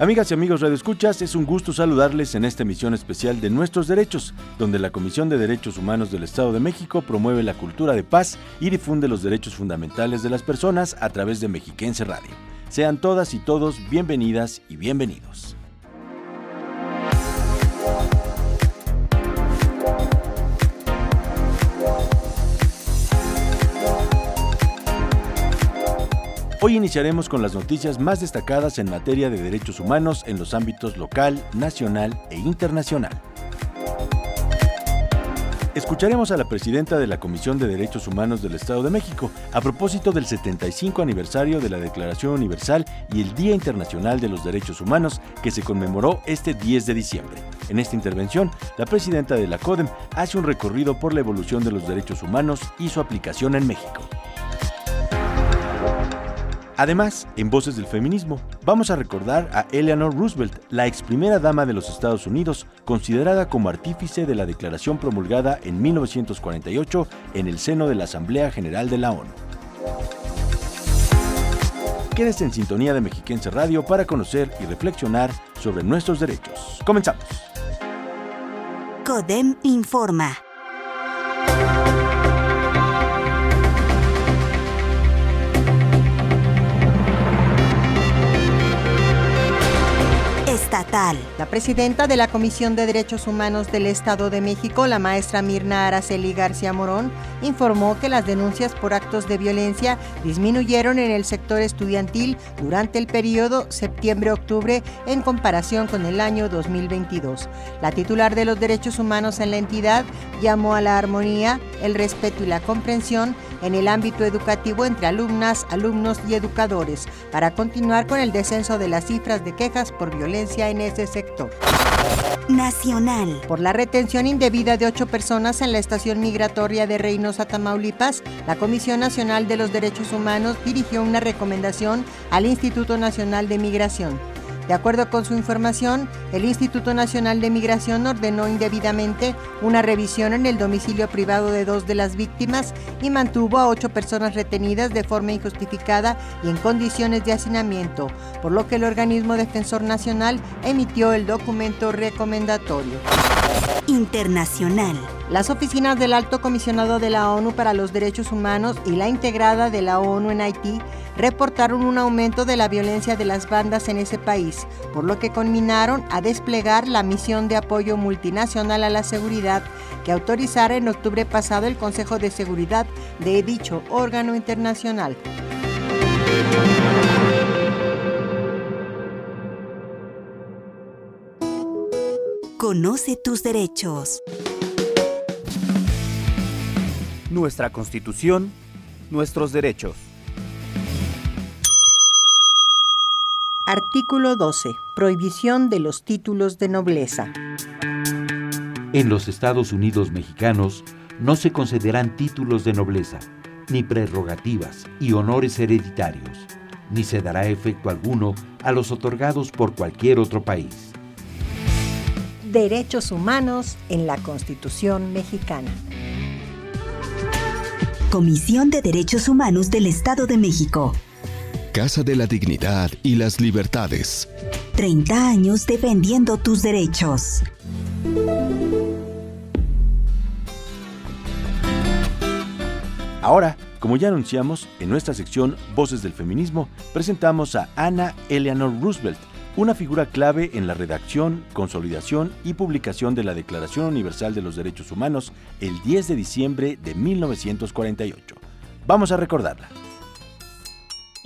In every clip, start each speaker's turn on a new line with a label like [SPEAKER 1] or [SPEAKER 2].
[SPEAKER 1] Amigas y amigos Radio Escuchas, es un gusto saludarles en esta emisión especial de Nuestros Derechos, donde la Comisión de Derechos Humanos del Estado de México promueve la cultura de paz y difunde los derechos fundamentales de las personas a través de Mexiquense Radio. Sean todas y todos bienvenidas y bienvenidos. Hoy iniciaremos con las noticias más destacadas en materia de derechos humanos en los ámbitos local, nacional e internacional. Escucharemos a la presidenta de la Comisión de Derechos Humanos del Estado de México a propósito del 75 aniversario de la Declaración Universal y el Día Internacional de los Derechos Humanos que se conmemoró este 10 de diciembre. En esta intervención, la presidenta de la CODEM hace un recorrido por la evolución de los derechos humanos y su aplicación en México. Además, en Voces del Feminismo, vamos a recordar a Eleanor Roosevelt, la ex primera dama de los Estados Unidos, considerada como artífice de la declaración promulgada en 1948 en el seno de la Asamblea General de la ONU. Quédese en sintonía de Mexiquense Radio para conocer y reflexionar sobre nuestros derechos. Comenzamos.
[SPEAKER 2] CODEM informa.
[SPEAKER 3] La presidenta de la Comisión de Derechos Humanos del Estado de México, la maestra Mirna Araceli García Morón, informó que las denuncias por actos de violencia disminuyeron en el sector estudiantil durante el periodo septiembre-octubre en comparación con el año 2022. La titular de los derechos humanos en la entidad llamó a la armonía, el respeto y la comprensión en el ámbito educativo entre alumnas, alumnos y educadores para continuar con el descenso de las cifras de quejas por violencia en ese sector.
[SPEAKER 2] Nacional.
[SPEAKER 3] Por la retención indebida de ocho personas en la estación migratoria de Reynosa, Tamaulipas, la Comisión Nacional de los Derechos Humanos dirigió una recomendación al Instituto Nacional de Migración. De acuerdo con su información, el Instituto Nacional de Migración ordenó indebidamente una revisión en el domicilio privado de dos de las víctimas y mantuvo a ocho personas retenidas de forma injustificada y en condiciones de hacinamiento, por lo que el organismo defensor nacional emitió el documento recomendatorio.
[SPEAKER 2] Internacional.
[SPEAKER 3] Las oficinas del Alto Comisionado de la ONU para los Derechos Humanos y la integrada de la ONU en Haití reportaron un aumento de la violencia de las bandas en ese país, por lo que conminaron a desplegar la misión de apoyo multinacional a la seguridad que autorizara en octubre pasado el Consejo de Seguridad de dicho órgano internacional.
[SPEAKER 2] Conoce tus derechos.
[SPEAKER 4] Nuestra Constitución, nuestros derechos.
[SPEAKER 3] Artículo 12. Prohibición de los títulos de nobleza.
[SPEAKER 5] En los Estados Unidos mexicanos no se concederán títulos de nobleza, ni prerrogativas y honores hereditarios, ni se dará efecto alguno a los otorgados por cualquier otro país.
[SPEAKER 3] Derechos humanos en la Constitución mexicana.
[SPEAKER 2] Comisión de Derechos Humanos del Estado de México.
[SPEAKER 6] Casa de la Dignidad y las Libertades.
[SPEAKER 2] 30 años defendiendo tus derechos.
[SPEAKER 1] Ahora, como ya anunciamos, en nuestra sección Voces del Feminismo, presentamos a Anna Eleanor Roosevelt, una figura clave en la redacción, consolidación y publicación de la Declaración Universal de los Derechos Humanos el 10 de diciembre de 1948. Vamos a recordarla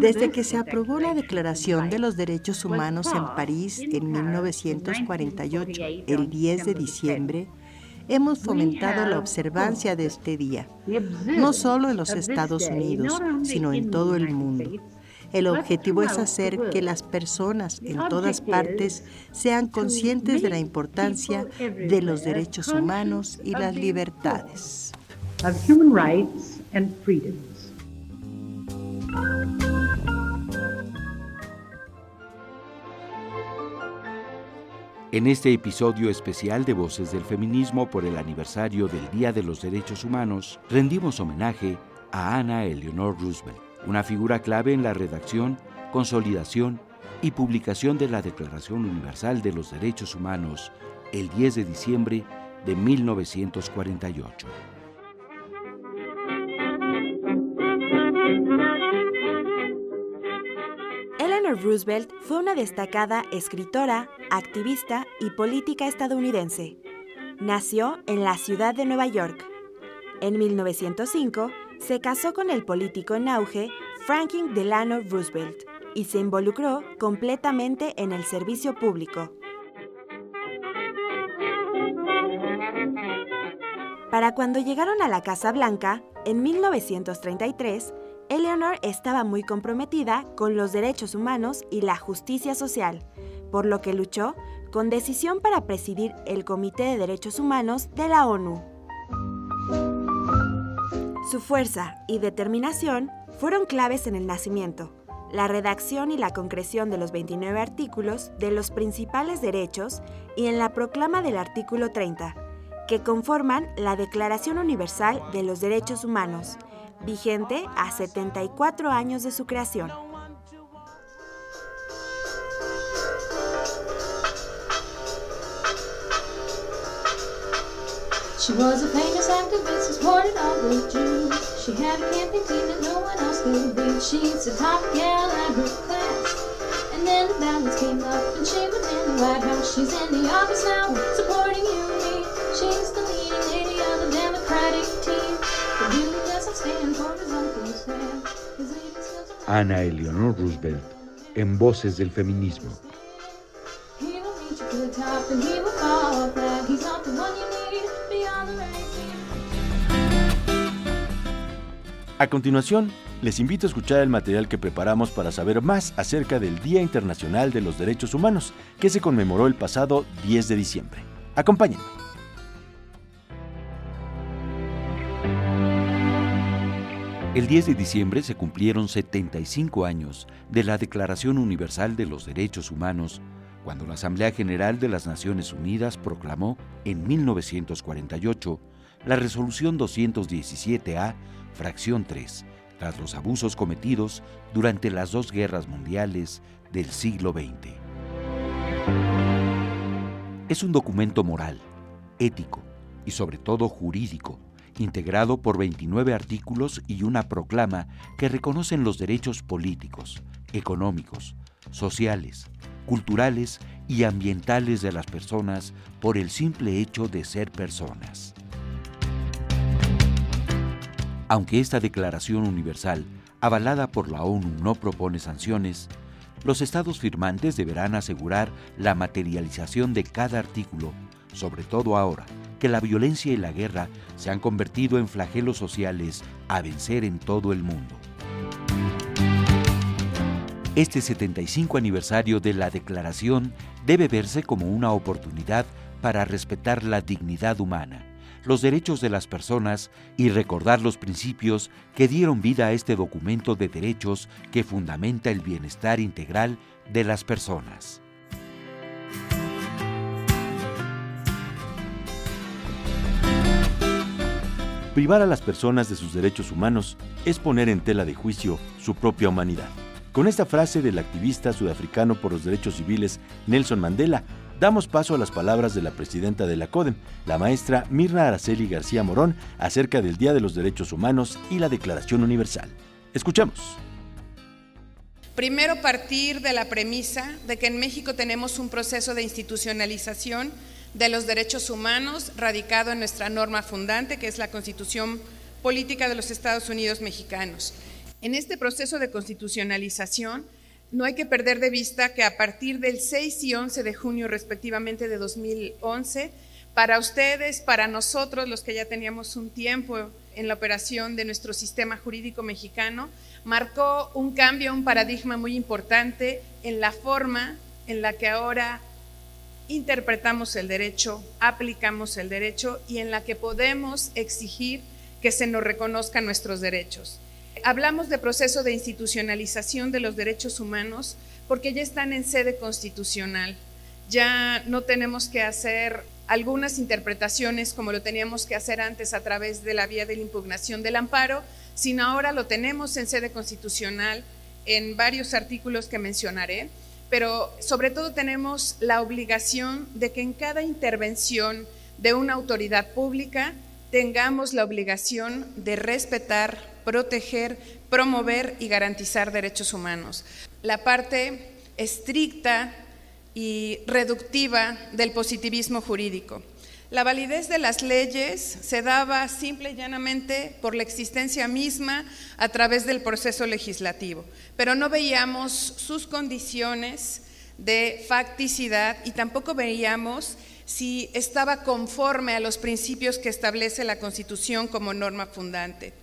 [SPEAKER 3] Desde que se aprobó la Declaración de los Derechos Humanos en París en 1948, el 10 de diciembre, hemos fomentado la observancia de este día, no solo en los Estados Unidos, sino en todo el mundo. El objetivo es hacer que las personas en todas partes sean conscientes de la importancia de los derechos humanos y las libertades.
[SPEAKER 5] En este episodio especial de Voces del Feminismo por el aniversario del Día de los Derechos Humanos, rendimos homenaje a Ana Eleanor Roosevelt, una figura clave en la redacción, consolidación y publicación de la Declaración Universal de los Derechos Humanos el 10 de diciembre de 1948.
[SPEAKER 7] Roosevelt fue una destacada escritora, activista y política estadounidense. Nació en la ciudad de Nueva York. En 1905 se casó con el político en auge Franklin Delano Roosevelt y se involucró completamente en el servicio público. Para cuando llegaron a la Casa Blanca, en 1933, Eleanor estaba muy comprometida con los derechos humanos y la justicia social, por lo que luchó con decisión para presidir el Comité de Derechos Humanos de la ONU. Su fuerza y determinación fueron claves en el nacimiento, la redacción y la concreción de los 29 artículos de los principales derechos y en la proclama del artículo 30, que conforman la Declaración Universal de los Derechos Humanos, vigente a 74 años de su creación. She was a famous activist supported all the Jews. She had a campaign team that no one else could beat. She's the top gal at her class. And then the balance came up and she was in the White House. She's in the office now, supporting Ana Eleanor Roosevelt en Voces del Feminismo.
[SPEAKER 1] A continuación, les invito a escuchar el material que preparamos para saber más acerca del Día Internacional de los Derechos Humanos, que se conmemoró el pasado 10 de diciembre. Acompáñenme.
[SPEAKER 5] El 10 de diciembre se cumplieron 75 años de la Declaración Universal de los Derechos Humanos, cuando la Asamblea General de las Naciones Unidas proclamó en 1948 la Resolución 217A, fracción 3, tras los abusos cometidos durante las dos guerras mundiales del siglo XX. Es un documento moral, ético y sobre todo jurídico integrado por 29 artículos y una proclama que reconocen los derechos políticos, económicos, sociales, culturales y ambientales de las personas por el simple hecho de ser personas. Aunque esta Declaración Universal, avalada por la ONU, no propone sanciones, los estados firmantes deberán asegurar la materialización de cada artículo, sobre todo ahora, que la violencia y la guerra se han convertido en flagelos sociales a vencer en todo el mundo. Este 75 aniversario de la Declaración debe verse como una oportunidad para respetar la dignidad humana, los derechos de las personas y recordar los principios que dieron vida a este documento de derechos que fundamenta el bienestar integral de las personas.
[SPEAKER 1] Privar a las personas de sus derechos humanos es poner en tela de juicio su propia humanidad. Con esta frase del activista sudafricano por los derechos civiles Nelson Mandela, damos paso a las palabras de la presidenta de la CODEM, la maestra Mirna Araceli García Morón, acerca del Día de los Derechos Humanos y la Declaración Universal. Escuchamos.
[SPEAKER 8] Primero partir de la premisa de que en México tenemos un proceso de institucionalización de los derechos humanos radicado en nuestra norma fundante, que es la Constitución política de los Estados Unidos mexicanos. En este proceso de constitucionalización, no hay que perder de vista que a partir del 6 y 11 de junio respectivamente de 2011, para ustedes, para nosotros, los que ya teníamos un tiempo en la operación de nuestro sistema jurídico mexicano, marcó un cambio, un paradigma muy importante en la forma en la que ahora interpretamos el derecho, aplicamos el derecho y en la que podemos exigir que se nos reconozcan nuestros derechos. Hablamos de proceso de institucionalización de los derechos humanos porque ya están en sede constitucional. Ya no tenemos que hacer algunas interpretaciones como lo teníamos que hacer antes a través de la vía de la impugnación del amparo, sino ahora lo tenemos en sede constitucional en varios artículos que mencionaré, pero sobre todo tenemos la obligación de que en cada intervención de una autoridad pública tengamos la obligación de respetar, proteger, promover y garantizar derechos humanos. La parte estricta y reductiva del positivismo jurídico. La validez de las leyes se daba simple y llanamente por la existencia misma a través del proceso legislativo, pero no veíamos sus condiciones de facticidad y tampoco veíamos si estaba conforme a los principios que establece la Constitución como norma fundante.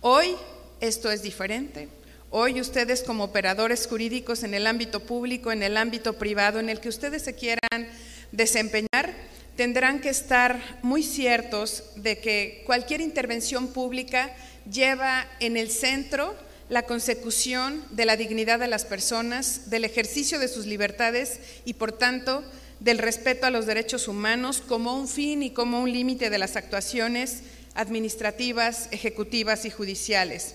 [SPEAKER 8] Hoy esto es diferente. Hoy ustedes como operadores jurídicos en el ámbito público, en el ámbito privado, en el que ustedes se quieran desempeñar, tendrán que estar muy ciertos de que cualquier intervención pública lleva en el centro la consecución de la dignidad de las personas, del ejercicio de sus libertades y, por tanto, del respeto a los derechos humanos como un fin y como un límite de las actuaciones administrativas, ejecutivas y judiciales.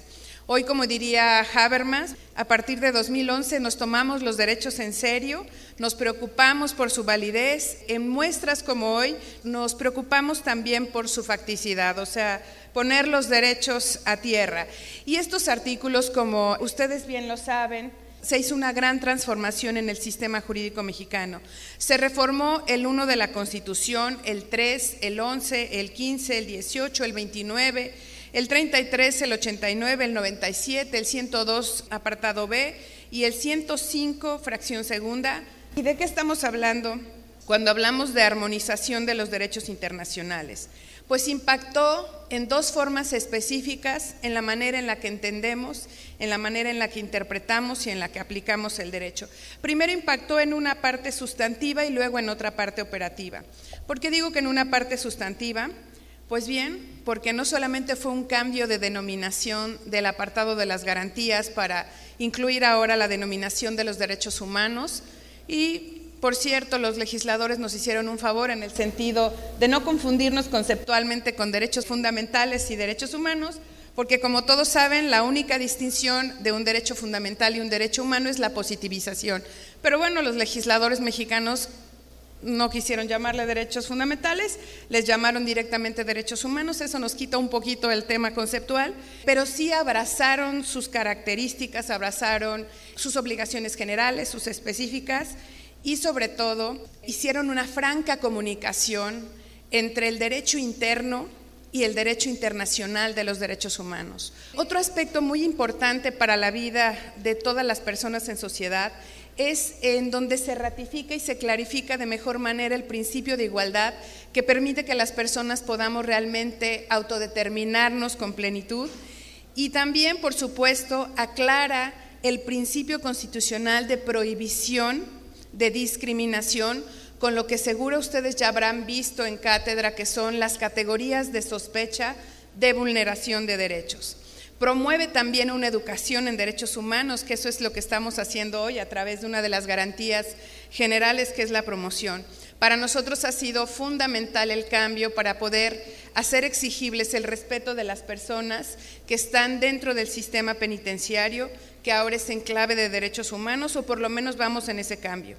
[SPEAKER 8] Hoy, como diría Habermas, a partir de 2011 nos tomamos los derechos en serio, nos preocupamos por su validez, en muestras como hoy nos preocupamos también por su facticidad, o sea, poner los derechos a tierra. Y estos artículos, como ustedes bien lo saben, se hizo una gran transformación en el sistema jurídico mexicano. Se reformó el 1 de la Constitución, el 3, el 11, el 15, el 18, el 29 el 33, el 89, el 97, el 102, apartado B, y el 105, fracción segunda. ¿Y de qué estamos hablando cuando hablamos de armonización de los derechos internacionales? Pues impactó en dos formas específicas en la manera en la que entendemos, en la manera en la que interpretamos y en la que aplicamos el derecho. Primero impactó en una parte sustantiva y luego en otra parte operativa. ¿Por qué digo que en una parte sustantiva? Pues bien, porque no solamente fue un cambio de denominación del apartado de las garantías para incluir ahora la denominación de los derechos humanos y, por cierto, los legisladores nos hicieron un favor en el sentido de no confundirnos conceptualmente con derechos fundamentales y derechos humanos, porque como todos saben, la única distinción de un derecho fundamental y un derecho humano es la positivización. Pero bueno, los legisladores mexicanos no quisieron llamarle derechos fundamentales, les llamaron directamente derechos humanos, eso nos quita un poquito el tema conceptual, pero sí abrazaron sus características, abrazaron sus obligaciones generales, sus específicas y sobre todo hicieron una franca comunicación entre el derecho interno y el derecho internacional de los derechos humanos. Otro aspecto muy importante para la vida de todas las personas en sociedad es en donde se ratifica y se clarifica de mejor manera el principio de igualdad que permite que las personas podamos realmente autodeterminarnos con plenitud y también, por supuesto, aclara el principio constitucional de prohibición de discriminación, con lo que seguro ustedes ya habrán visto en cátedra que son las categorías de sospecha de vulneración de derechos. Promueve también una educación en derechos humanos, que eso es lo que estamos haciendo hoy a través de una de las garantías generales, que es la promoción. Para nosotros ha sido fundamental el cambio para poder hacer exigibles el respeto de las personas que están dentro del sistema penitenciario, que ahora es en clave de derechos humanos, o por lo menos vamos en ese cambio.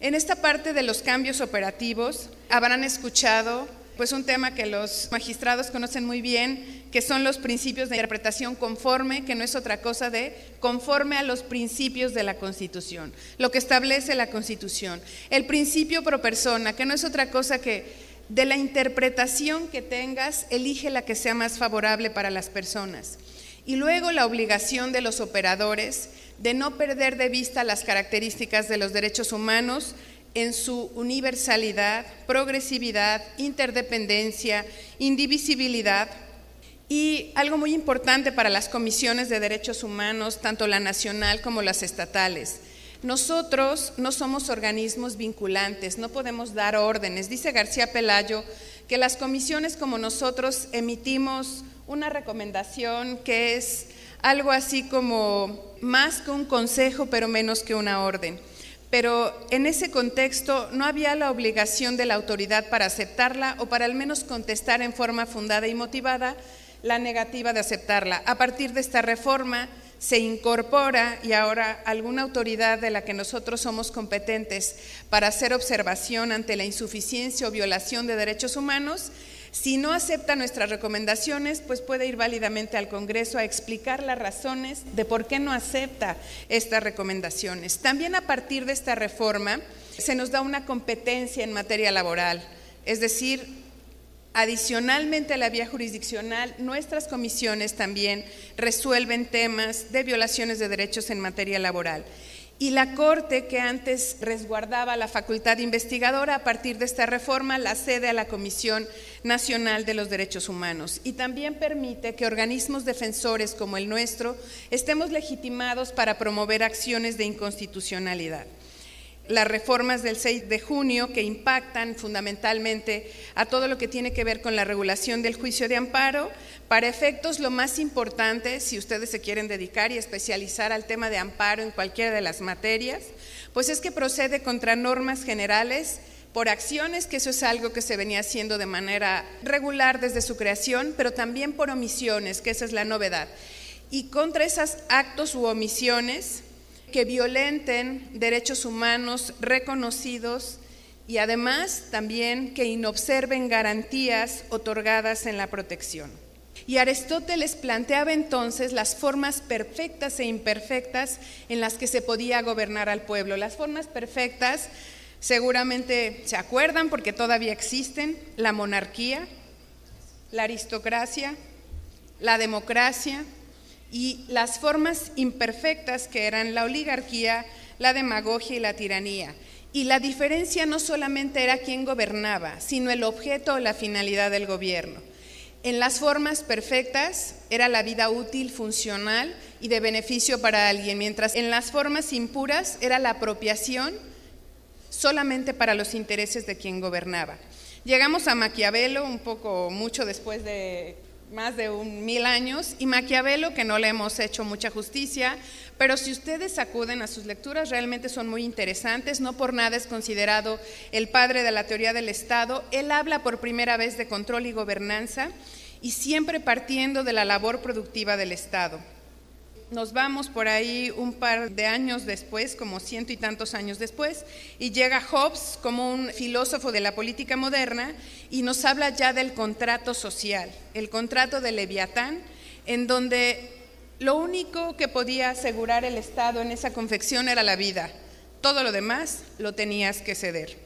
[SPEAKER 8] En esta parte de los cambios operativos, habrán escuchado pues un tema que los magistrados conocen muy bien, que son los principios de interpretación conforme, que no es otra cosa de conforme a los principios de la Constitución, lo que establece la Constitución. El principio pro persona, que no es otra cosa que de la interpretación que tengas, elige la que sea más favorable para las personas. Y luego la obligación de los operadores de no perder de vista las características de los derechos humanos en su universalidad, progresividad, interdependencia, indivisibilidad. Y algo muy importante para las comisiones de derechos humanos, tanto la nacional como las estatales. Nosotros no somos organismos vinculantes, no podemos dar órdenes. Dice García Pelayo que las comisiones como nosotros emitimos una recomendación que es algo así como más que un consejo, pero menos que una orden. Pero en ese contexto no había la obligación de la autoridad para aceptarla o para al menos contestar en forma fundada y motivada la negativa de aceptarla. A partir de esta reforma se incorpora y ahora alguna autoridad de la que nosotros somos competentes para hacer observación ante la insuficiencia o violación de derechos humanos si no acepta nuestras recomendaciones, pues puede ir válidamente al Congreso a explicar las razones de por qué no acepta estas recomendaciones. También a partir de esta reforma se nos da una competencia en materia laboral, es decir, Adicionalmente a la vía jurisdiccional, nuestras comisiones también resuelven temas de violaciones de derechos en materia laboral. Y la Corte, que antes resguardaba la facultad investigadora, a partir de esta reforma la cede a la Comisión Nacional de los Derechos Humanos. Y también permite que organismos defensores como el nuestro estemos legitimados para promover acciones de inconstitucionalidad las reformas del 6 de junio que impactan fundamentalmente a todo lo que tiene que ver con la regulación del juicio de amparo. Para efectos, lo más importante, si ustedes se quieren dedicar y especializar al tema de amparo en cualquiera de las materias, pues es que procede contra normas generales por acciones, que eso es algo que se venía haciendo de manera regular desde su creación, pero también por omisiones, que esa es la novedad. Y contra esos actos u omisiones, que violenten derechos humanos reconocidos y además también que inobserven garantías otorgadas en la protección. Y Aristóteles planteaba entonces las formas perfectas e imperfectas en las que se podía gobernar al pueblo. Las formas perfectas seguramente se acuerdan porque todavía existen, la monarquía, la aristocracia, la democracia, y las formas imperfectas que eran la oligarquía, la demagogia y la tiranía. Y la diferencia no solamente era quién gobernaba, sino el objeto o la finalidad del gobierno. En las formas perfectas era la vida útil, funcional y de beneficio para alguien, mientras en las formas impuras era la apropiación solamente para los intereses de quien gobernaba. Llegamos a Maquiavelo un poco, mucho después de más de un mil años, y Maquiavelo, que no le hemos hecho mucha justicia, pero si ustedes acuden a sus lecturas, realmente son muy interesantes, no por nada es considerado el padre de la teoría del Estado. Él habla por primera vez de control y gobernanza, y siempre partiendo de la labor productiva del Estado. Nos vamos por ahí un par de años después, como ciento y tantos años después, y llega Hobbes como un filósofo de la política moderna y nos habla ya del contrato social, el contrato de Leviatán, en donde lo único que podía asegurar el Estado en esa confección era la vida. Todo lo demás lo tenías que ceder.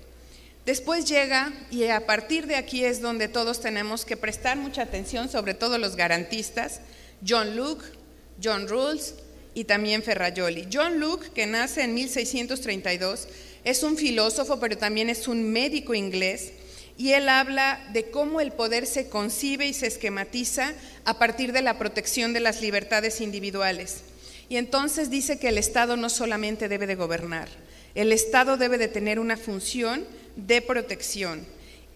[SPEAKER 8] Después llega, y a partir de aquí es donde todos tenemos que prestar mucha atención, sobre todo los garantistas, John Luke, John Rawls y también Ferrajoli. John Luke, que nace en 1632, es un filósofo, pero también es un médico inglés, y él habla de cómo el poder se concibe y se esquematiza a partir de la protección de las libertades individuales. Y entonces dice que el Estado no solamente debe de gobernar, el Estado debe de tener una función de protección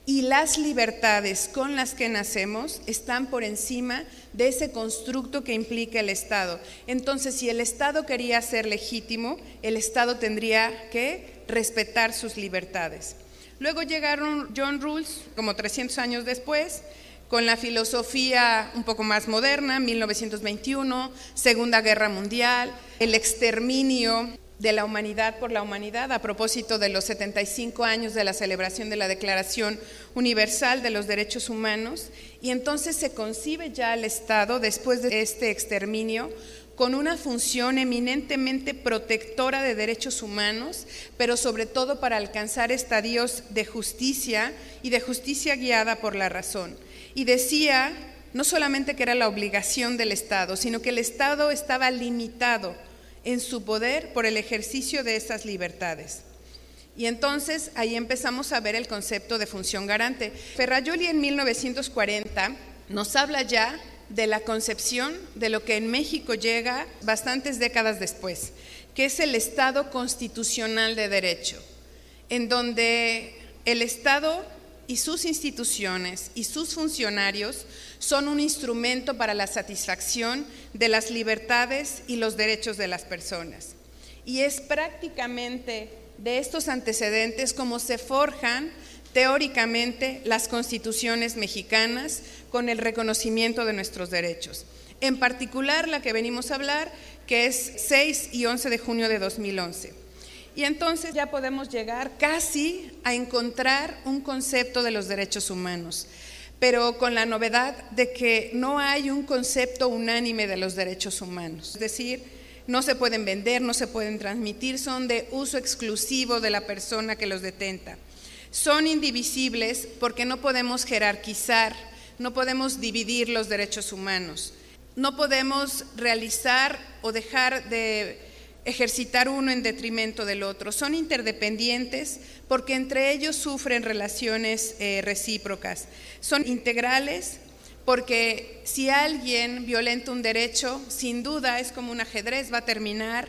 [SPEAKER 8] y las libertades con las que nacemos están por encima de ese constructo que implica el Estado. Entonces, si el Estado quería ser legítimo, el Estado tendría que respetar sus libertades. Luego llegaron John Rawls, como 300 años después, con la filosofía un poco más moderna, 1921, Segunda Guerra Mundial, el exterminio de la humanidad por la humanidad a propósito de los 75 años de la celebración de la Declaración Universal de los Derechos Humanos y entonces se concibe ya al Estado después de este exterminio con una función eminentemente protectora de derechos humanos, pero sobre todo para alcanzar estadios de justicia y de justicia guiada por la razón. Y decía no solamente que era la obligación del Estado, sino que el Estado estaba limitado en su poder por el ejercicio de esas libertades. Y entonces ahí empezamos a ver el concepto de función garante. Ferrayoli en 1940 nos habla ya de la concepción de lo que en México llega bastantes décadas después, que es el Estado constitucional de derecho, en donde el Estado y sus instituciones y sus funcionarios son un instrumento para la satisfacción de las libertades y los derechos de las personas. Y es prácticamente de estos antecedentes como se forjan teóricamente las constituciones mexicanas con el reconocimiento de nuestros derechos. En particular la que venimos a hablar, que es 6 y 11 de junio de 2011. Y entonces ya podemos llegar casi a encontrar un concepto de los derechos humanos, pero con la novedad de que no hay un concepto unánime de los derechos humanos. Es decir, no se pueden vender, no se pueden transmitir, son de uso exclusivo de la persona que los detenta. Son indivisibles porque no podemos jerarquizar, no podemos dividir los derechos humanos, no podemos realizar o dejar de ejercitar uno en detrimento del otro. Son interdependientes porque entre ellos sufren relaciones eh, recíprocas. Son integrales porque si alguien violenta un derecho, sin duda es como un ajedrez, va a terminar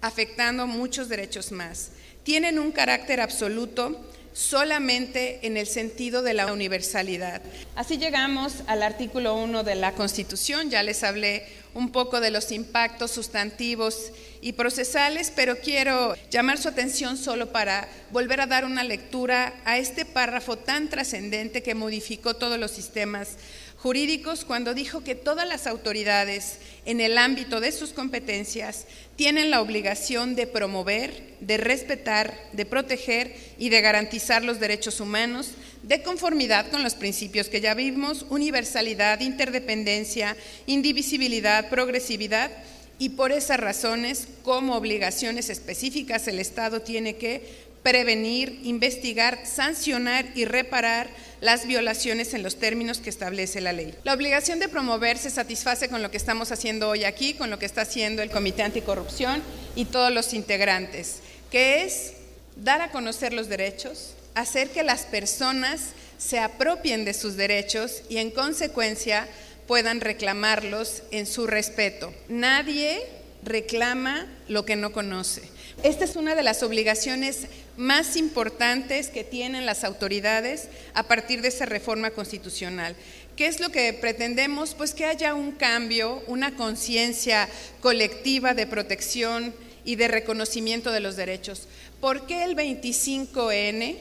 [SPEAKER 8] afectando muchos derechos más. Tienen un carácter absoluto solamente en el sentido de la universalidad. Así llegamos al artículo 1 de la Constitución, ya les hablé un poco de los impactos sustantivos y procesales, pero quiero llamar su atención solo para volver a dar una lectura a este párrafo tan trascendente que modificó todos los sistemas jurídicos cuando dijo que todas las autoridades en el ámbito de sus competencias tienen la obligación de promover, de respetar, de proteger y de garantizar los derechos humanos de conformidad con los principios que ya vimos, universalidad, interdependencia, indivisibilidad, progresividad y por esas razones, como obligaciones específicas, el Estado tiene que prevenir, investigar, sancionar y reparar las violaciones en los términos que establece la ley. La obligación de promover se satisface con lo que estamos haciendo hoy aquí, con lo que está haciendo el Comité Anticorrupción y todos los integrantes, que es dar a conocer los derechos, hacer que las personas se apropien de sus derechos y en consecuencia puedan reclamarlos en su respeto. Nadie reclama lo que no conoce. Esta es una de las obligaciones más importantes que tienen las autoridades a partir de esa reforma constitucional. ¿Qué es lo que pretendemos? Pues que haya un cambio, una conciencia colectiva de protección y de reconocimiento de los derechos. ¿Por qué el 25N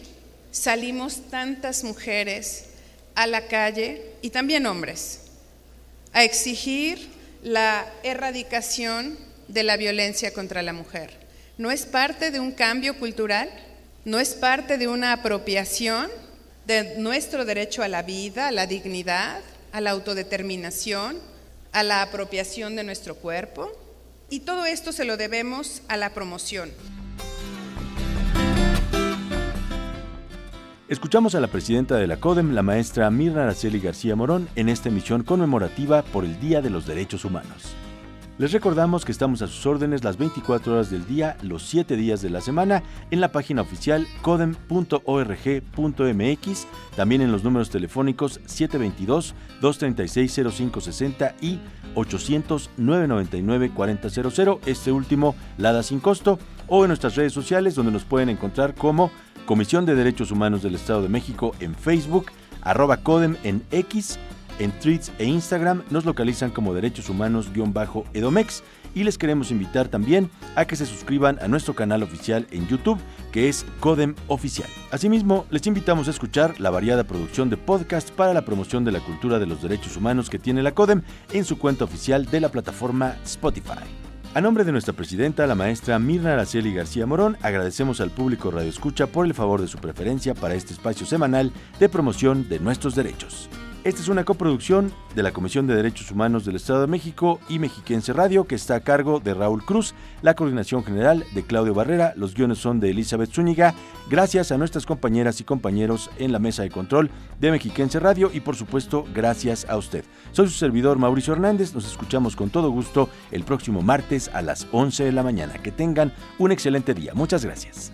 [SPEAKER 8] salimos tantas mujeres a la calle y también hombres a exigir la erradicación de la violencia contra la mujer? ¿No es parte de un cambio cultural? ¿No es parte de una apropiación de nuestro derecho a la vida, a la dignidad, a la autodeterminación, a la apropiación de nuestro cuerpo? Y todo esto se lo debemos a la promoción.
[SPEAKER 1] Escuchamos a la presidenta de la CODEM, la maestra Mirna Araceli García Morón, en esta emisión conmemorativa por el Día de los Derechos Humanos. Les recordamos que estamos a sus órdenes las 24 horas del día, los 7 días de la semana, en la página oficial codem.org.mx, también en los números telefónicos 722-236-0560 y 800-999-4000, este último Lada sin costo, o en nuestras redes sociales donde nos pueden encontrar como Comisión de Derechos Humanos del Estado de México en Facebook, arroba Codem en X, en Tweets e Instagram nos localizan como Derechos Humanos-Edomex y les queremos invitar también a que se suscriban a nuestro canal oficial en YouTube que es Codem Oficial. Asimismo, les invitamos a escuchar la variada producción de podcast para la promoción de la cultura de los derechos humanos que tiene la Codem en su cuenta oficial de la plataforma Spotify. A nombre de nuestra presidenta, la maestra Mirna Araceli García Morón, agradecemos al público Radio Escucha por el favor de su preferencia para este espacio semanal de promoción de nuestros derechos. Esta es una coproducción de la Comisión de Derechos Humanos del Estado de México y Mexiquense Radio, que está a cargo de Raúl Cruz, la coordinación general de Claudio Barrera, los guiones son de Elizabeth Zúñiga, gracias a nuestras compañeras y compañeros en la mesa de control de Mexiquense Radio y por supuesto gracias a usted. Soy su servidor Mauricio Hernández, nos escuchamos con todo gusto el próximo martes a las 11 de la mañana. Que tengan un excelente día. Muchas gracias.